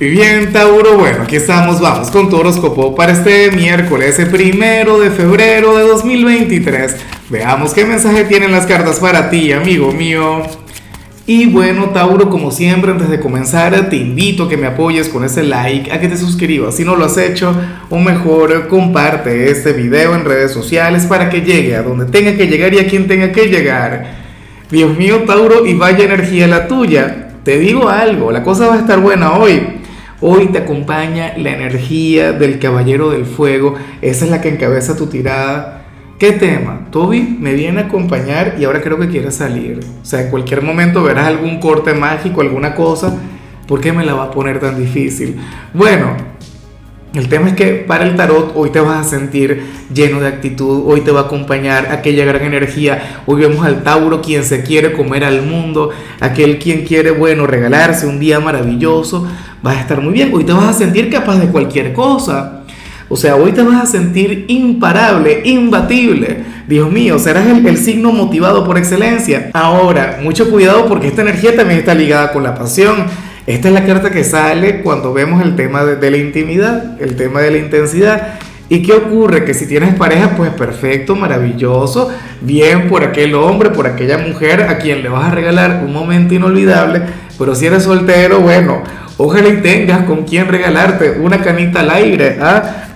Y bien, Tauro, bueno, aquí estamos, vamos con tu horóscopo para este miércoles, el primero de febrero de 2023. Veamos qué mensaje tienen las cartas para ti, amigo mío. Y bueno, Tauro, como siempre, antes de comenzar, te invito a que me apoyes con ese like, a que te suscribas si no lo has hecho, o mejor, comparte este video en redes sociales para que llegue a donde tenga que llegar y a quien tenga que llegar. Dios mío, Tauro, y vaya energía la tuya. Te digo algo, la cosa va a estar buena hoy. Hoy te acompaña la energía del Caballero del Fuego. Esa es la que encabeza tu tirada. ¿Qué tema? Toby me viene a acompañar y ahora creo que quiere salir. O sea, en cualquier momento verás algún corte mágico, alguna cosa. ¿Por qué me la va a poner tan difícil? Bueno, el tema es que para el tarot hoy te vas a sentir lleno de actitud, hoy te va a acompañar aquella gran energía. Hoy vemos al Tauro quien se quiere comer al mundo, aquel quien quiere, bueno, regalarse un día maravilloso. Vas a estar muy bien, hoy te vas a sentir capaz de cualquier cosa. O sea, hoy te vas a sentir imparable, imbatible. Dios mío, serás el, el, signo motivado por excelencia. Ahora, mucho cuidado porque esta energía también está ligada con la pasión. Esta es la carta que sale cuando vemos el tema de, la intimidad, el tema de la intensidad. ¿Y qué ocurre? Que si tienes pareja, pues perfecto, maravilloso, bien por aquel hombre, por aquella mujer a quien le vas a regalar un momento inolvidable, pero si eres soltero, bueno, ojalá y tengas con quien regalarte una canita al aire, ¿ah?